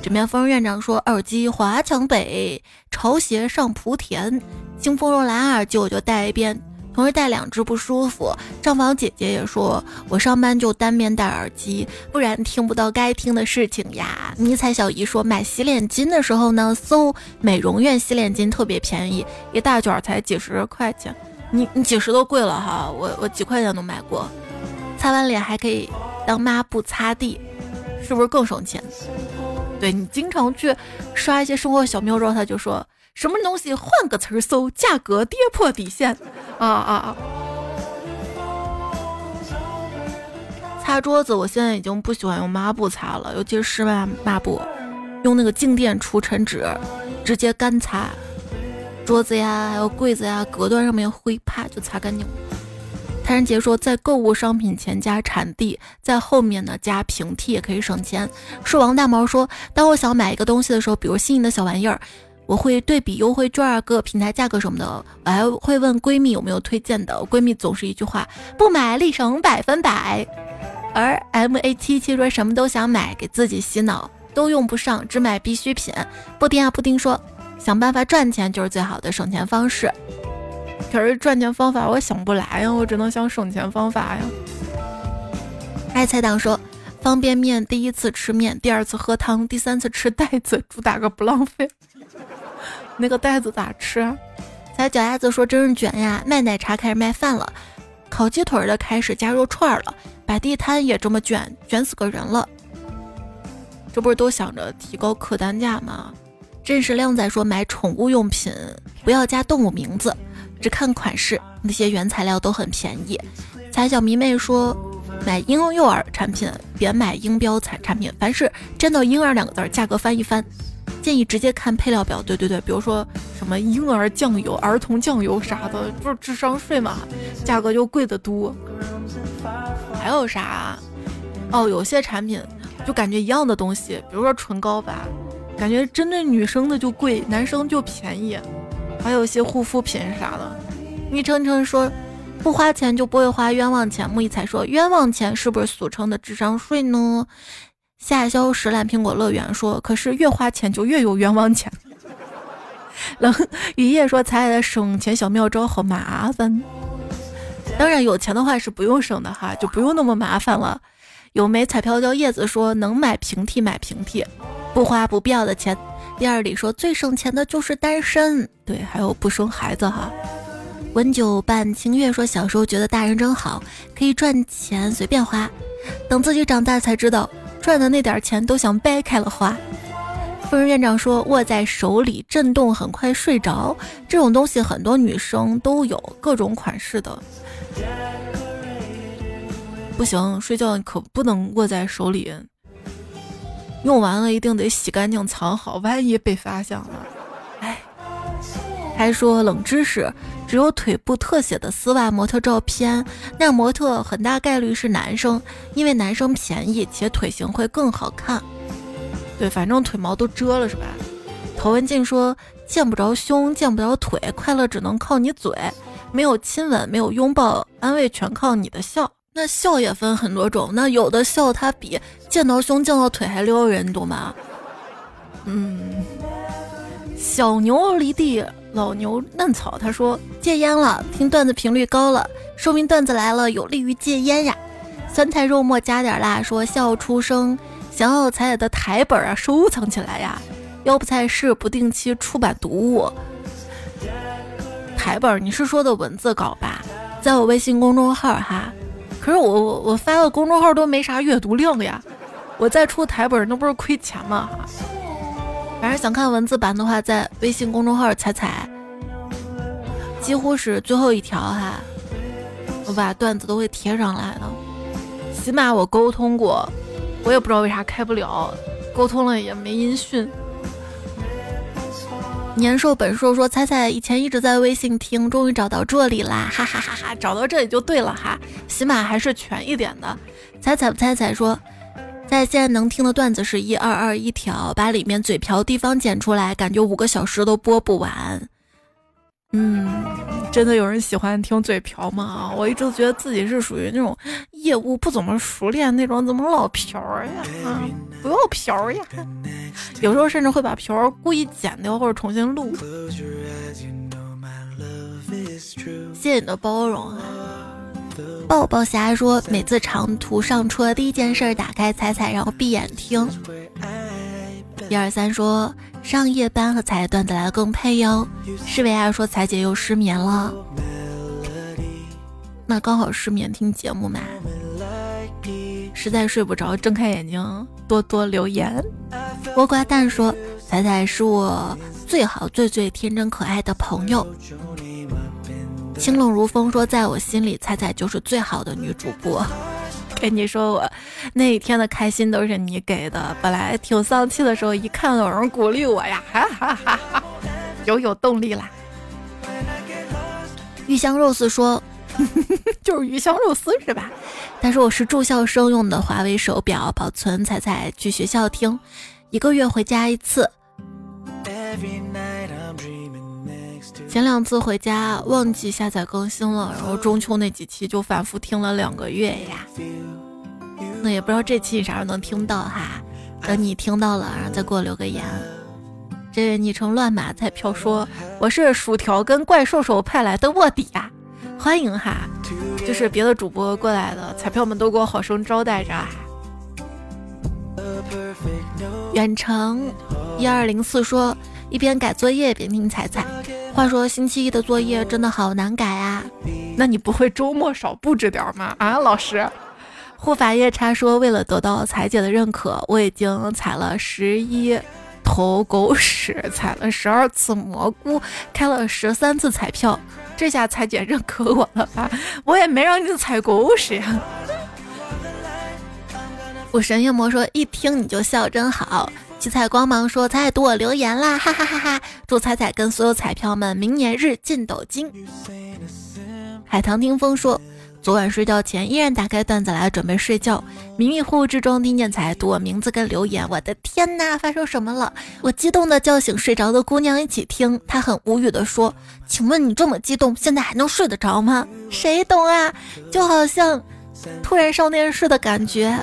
这边风院长说：“耳机华强北，潮鞋上莆田，清风若兰耳机我就带一遍，同时戴两只不舒服。”账房姐姐也说：“我上班就单面戴耳机，不然听不到该听的事情呀。”迷彩小姨说：“买洗脸巾的时候呢，搜美容院洗脸巾特别便宜，一大卷才几十块钱。你你几十都贵了哈，我我几块钱都买过。擦完脸还可以当抹布擦地，是不是更省钱？”对你经常去刷一些生活小妙招，他就说什么东西换个词儿搜，价格跌破底线，啊啊啊！擦桌子，我现在已经不喜欢用抹布擦了，尤其是室外抹布，用那个静电除尘纸直接干擦，桌子呀，还有柜子呀，隔断上面灰啪就擦干净。谭人杰说，在购物商品前加产地，在后面呢加平替也可以省钱。是王大毛说，当我想买一个东西的时候，比如心仪的小玩意儿，我会对比优惠券啊、各个平台价格什么的，我还会问闺蜜有没有推荐的。闺蜜总是一句话：不买立省百分百。而 M A 七七说什么都想买，给自己洗脑，都用不上，只买必需品。布丁啊布丁说，想办法赚钱就是最好的省钱方式。可是赚钱方法我想不来呀，我只能想省钱方法呀。爱菜党说，方便面第一次吃面，第二次喝汤，第三次吃袋子，主打个不浪费。那个袋子咋吃？小脚丫子说，真是卷呀！卖奶茶开始卖饭了，烤鸡腿的开始加肉串了，摆地摊也这么卷，卷死个人了。这不是都想着提高客单价吗？真实靓仔说，买宠物用品不要加动物名字。只看款式，那些原材料都很便宜。彩小迷妹说，买婴幼儿产品别买音标产产品，凡是沾到婴儿两个字，价格翻一翻。建议直接看配料表。对对对，比如说什么婴儿酱油、儿童酱油啥的，不是智商税嘛，价格就贵得多。还有啥？哦，有些产品就感觉一样的东西，比如说唇膏吧，感觉针对女生的就贵，男生就便宜。还有一些护肤品啥的，昵称称说不花钱就不会花冤枉钱。木一才说冤枉钱是不是俗称的智商税呢？夏销石烂苹果乐园说可是越花钱就越有冤枉钱。冷雨夜说彩彩的省钱小妙招好麻烦。当然有钱的话是不用省的哈，就不用那么麻烦了。有枚彩票叫叶子说能买平替买平替，不花不必要的钱。第二里说最省钱的就是单身，对，还有不生孩子哈。温酒伴清月说小时候觉得大人真好，可以赚钱随便花，等自己长大才知道赚的那点钱都想掰开了花。夫人院长说握在手里震动很快睡着，这种东西很多女生都有，各种款式的。不行，睡觉可不能握在手里。用完了一定得洗干净藏好，万一被发现了，哎。还说冷知识，只有腿部特写的丝袜模特照片，那模特很大概率是男生，因为男生便宜且腿型会更好看。对，反正腿毛都遮了是吧？陶文静说见不着胸，见不着腿，快乐只能靠你嘴，没有亲吻，没有拥抱，安慰全靠你的笑。那笑也分很多种，那有的笑它比见到胸见到腿还撩人，懂吗？嗯，小牛离地老牛嫩草，他说戒烟了，听段子频率高了，说明段子来了有利于戒烟呀。酸菜肉末加点辣，说笑出声，想要彩彩的台本啊，收藏起来呀。要不菜是不定期出版读物。台本，你是说的文字稿吧？在我微信公众号哈。可是我我我发的公众号都没啥阅读量呀，我再出台本那不是亏钱吗？哈反正想看文字版的话，在微信公众号彩彩，几乎是最后一条哈，我把段子都会贴上来的。起码我沟通过，我也不知道为啥开不了，沟通了也没音讯。年兽本兽说：“彩彩以前一直在微信听，终于找到这里啦，哈哈哈哈！找到这里就对了哈，起码还是全一点的。”彩彩不彩彩说：“在现在能听的段子是一二二一条，把里面嘴瓢地方剪出来，感觉五个小时都播不完。”嗯，真的有人喜欢听嘴瓢吗？我一直都觉得自己是属于那种业务不怎么熟练那种，怎么老瓢呀？啊，不要瓢呀！有时候甚至会把瓢故意剪掉或者重新录。谢谢你的包容啊！抱抱侠说，每次长途上车第一件事打开彩彩，然后闭眼听。一二三说。上夜班和彩段子来的更配哟。是为爱说彩姐又失眠了，那刚好失眠听节目嘛。实在睡不着，睁开眼睛多多留言。倭瓜蛋说彩彩是我最好最最天真可爱的朋友。清冷如风说在我心里彩彩就是最好的女主播。跟你说，我那一天的开心都是你给的。本来挺丧气的时候，一看有人鼓励我呀，哈哈哈哈，有有动力啦。玉香肉丝说，就是鱼香肉丝是吧？但是我是住校生用的华为手表，保存彩彩去学校听，一个月回家一次。前两次回家忘记下载更新了，然后中秋那几期就反复听了两个月呀。那也不知道这期你啥时候能听到哈，等你听到了，然后再给我留个言。这位昵称乱码彩票说：“我是薯条跟怪兽兽派来的卧底呀，欢迎哈！就是别的主播过来的，彩票们都给我好生招待着。”远程一二零四说。一边改作业边听彩彩。话说星期一的作业真的好难改啊！那你不会周末少布置点吗？啊，老师。护法夜叉说，为了得到彩姐的认可，我已经踩了十一头狗屎，踩了十二次蘑菇，开了十三次彩票，这下彩姐认可我了吧？我也没让你踩狗屎呀。我神夜魔说，一听你就笑，真好。七彩光芒说：“彩彩读我留言啦，哈哈哈哈！祝彩彩跟所有彩票们明年日进斗金。”海棠听风说：“昨晚睡觉前依然打开段子来准备睡觉，迷迷糊糊之中听见彩读我名字跟留言，我的天哪，发生什么了？我激动的叫醒睡着的姑娘一起听，她很无语的说：请问你这么激动，现在还能睡得着吗？谁懂啊？就好像突然上电视的感觉。”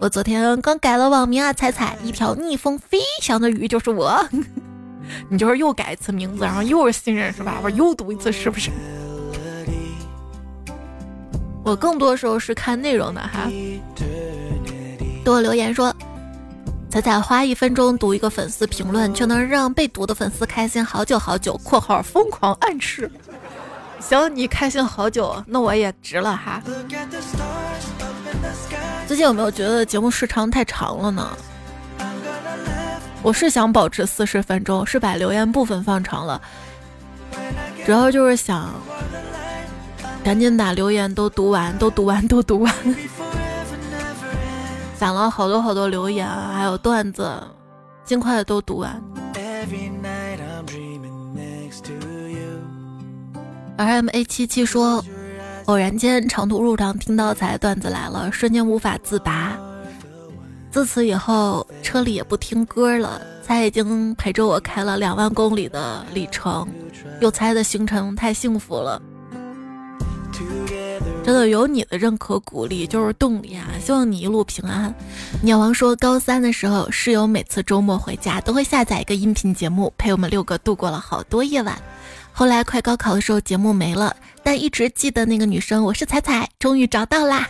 我昨天刚改了网名啊，彩彩，一条逆风飞翔的鱼就是我。你就是又改一次名字，然后又是新人是吧？我又读一次是不是？我更多时候是看内容的哈。多留言说，彩彩花一分钟读一个粉丝评论，却能让被读的粉丝开心好久好久。（括号疯狂暗示）行，你开心好久，那我也值了哈。最近有没有觉得节目时长太长了呢？我是想保持四十分钟，是把留言部分放长了，主要就是想赶紧把留言都读完，都读完，都读完。攒了好多好多留言，还有段子，尽快的都读完。R M A 七七说。偶然间长途路上听到彩段子来了，瞬间无法自拔。自此以后，车里也不听歌了。才已经陪着我开了两万公里的里程，有才的行程太幸福了。真的有你的认可鼓励就是动力啊！希望你一路平安。鸟王说，高三的时候，室友每次周末回家都会下载一个音频节目，陪我们六个度过了好多夜晚。后来快高考的时候，节目没了，但一直记得那个女生，我是彩彩，终于找到啦！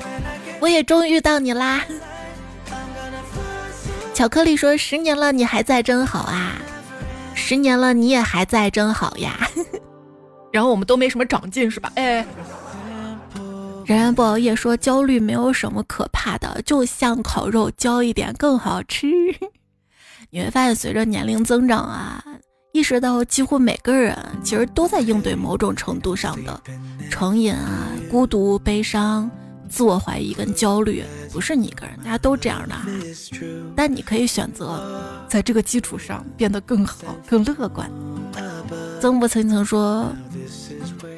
我也终于遇到你啦！巧克力说，十年了你还在真好啊！十年了你也还在真好呀！然后我们都没什么长进是吧？哎。然然不熬夜说焦虑没有什么可怕的，就像烤肉焦一点更好吃。你会发现，随着年龄增长啊，意识到几乎每个人其实都在应对某种程度上的成瘾啊、孤独、悲伤、自我怀疑跟焦虑，不是你一个人，大家都这样的。但你可以选择在这个基础上变得更好、更乐观。曾不曾曾说，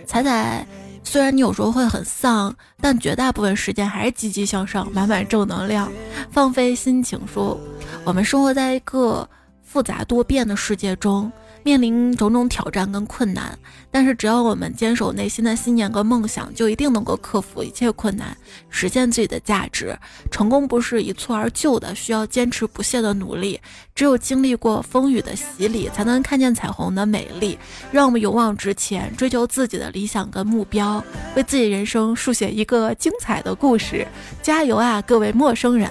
彩彩。虽然你有时候会很丧，但绝大部分时间还是积极向上，满满正能量，放飞心情。说我们生活在一个复杂多变的世界中。面临种种挑战跟困难，但是只要我们坚守内心的信念跟梦想，就一定能够克服一切困难，实现自己的价值。成功不是一蹴而就的，需要坚持不懈的努力。只有经历过风雨的洗礼，才能看见彩虹的美丽。让我们勇往直前，追求自己的理想跟目标，为自己人生书写一个精彩的故事。加油啊，各位陌生人！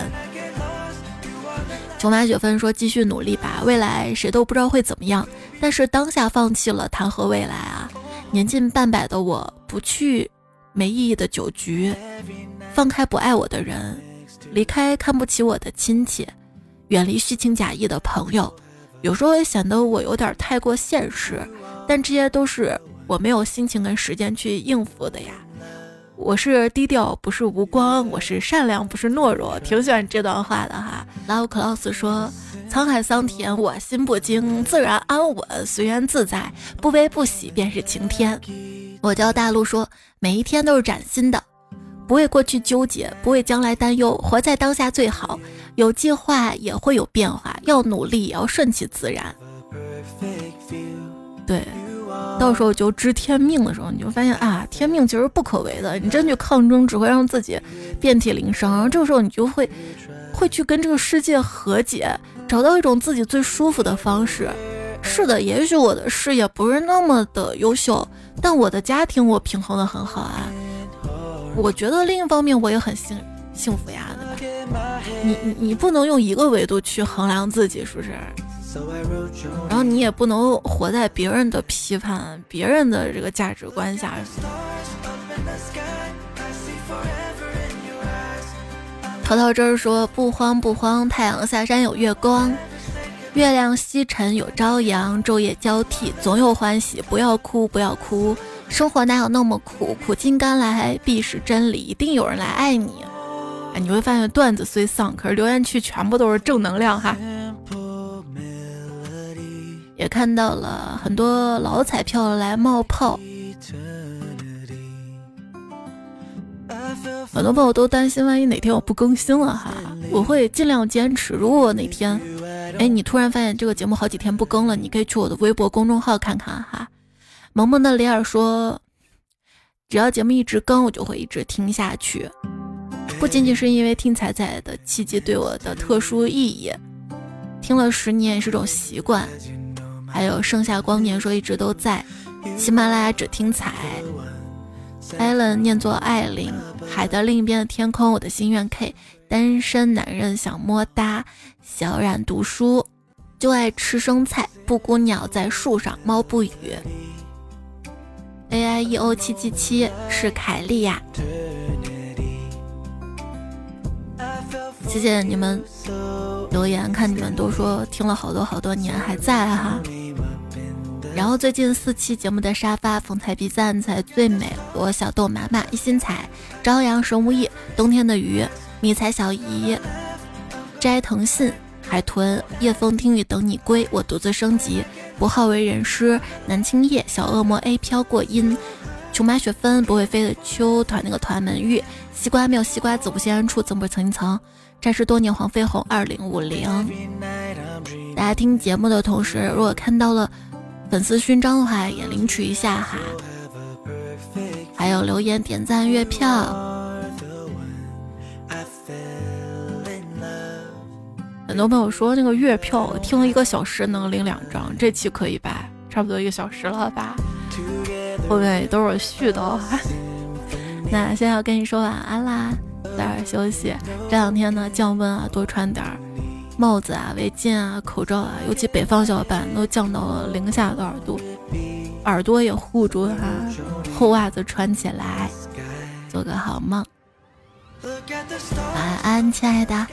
琼马雪芬说：“继续努力吧，未来谁都不知道会怎么样。”但是当下放弃了，谈何未来啊？年近半百的我，不去没意义的酒局，放开不爱我的人，离开看不起我的亲戚，远离虚情假意的朋友。有时候也显得我有点太过现实，但这些都是我没有心情跟时间去应付的呀。我是低调，不是无光；我是善良，不是懦弱。挺喜欢这段话的哈。Love Klaus 说。沧海桑田，我心不惊；自然安稳，随缘自在，不悲不喜便是晴天。我叫大陆说，每一天都是崭新的，不为过去纠结，不为将来担忧，活在当下最好。有计划也会有变化，要努力也要顺其自然。对，到时候就知天命的时候，你就发现啊，天命其实不可为的。你真去抗争，只会让自己遍体鳞伤。然后这个时候，你就会会去跟这个世界和解。找到一种自己最舒服的方式。是的，也许我的事业不是那么的优秀，但我的家庭我平衡的很好啊。我觉得另一方面我也很幸幸福呀，对吧？你你你不能用一个维度去衡量自己，是不是？然后你也不能活在别人的批判、别人的这个价值观下。淘淘这儿说不慌不慌，太阳下山有月光，月亮西沉有朝阳，昼夜交替总有欢喜。不要哭不要哭，生活哪有那么苦？苦尽甘来必是真理，一定有人来爱你。哎，你会发现段子虽丧，可是留言区全部都是正能量哈。也看到了很多老彩票来冒泡。很多朋友都担心，万一哪天我不更新了哈，我会尽量坚持。如果哪天，哎，你突然发现这个节目好几天不更了，你可以去我的微博公众号看看哈。萌萌的里尔说，只要节目一直更，我就会一直听下去。不仅仅是因为听彩彩的契机对我的特殊意义，听了十年也是种习惯。还有盛夏光年说一直都在，喜马拉雅只听彩。Allen 念作艾琳，海的另一边的天空，我的心愿 K，单身男人想摸哒，小冉读书，就爱吃生菜，布谷鸟在树上，猫不语。A I E O 七七七是凯莉呀，谢谢你们留言，看你们都说听了好多好多年还在哈。然后最近四期节目的沙发，风采必赞才最美。我小豆妈妈一心采，朝阳神无意，冬天的鱼，迷彩小姨，摘藤信，海豚，夜风听雨等你归。我独自升级，不好为人师。南青叶，小恶魔 A 飘过阴，琼马雪芬，不会飞的秋团那个团门玉，西瓜没有西瓜，子不心安处，曾不曾一层。战士多年黄飞鸿二零五零。大家听节目的同时，如果看到了。粉丝勋章的话也领取一下哈，还有留言、点赞、月票。很多朋友说那个月票，我听了一个小时能领两张，这期可以吧？差不多一个小时了吧？后面都是续的。那现在要跟你说晚安啦，早点休息。这两天呢，降温啊，多穿点儿帽子啊、围巾啊、口罩啊，尤其北方小伙伴都降到了零下多少度，耳朵也护住哈，厚袜子穿起来，做个好梦。晚安，亲爱的。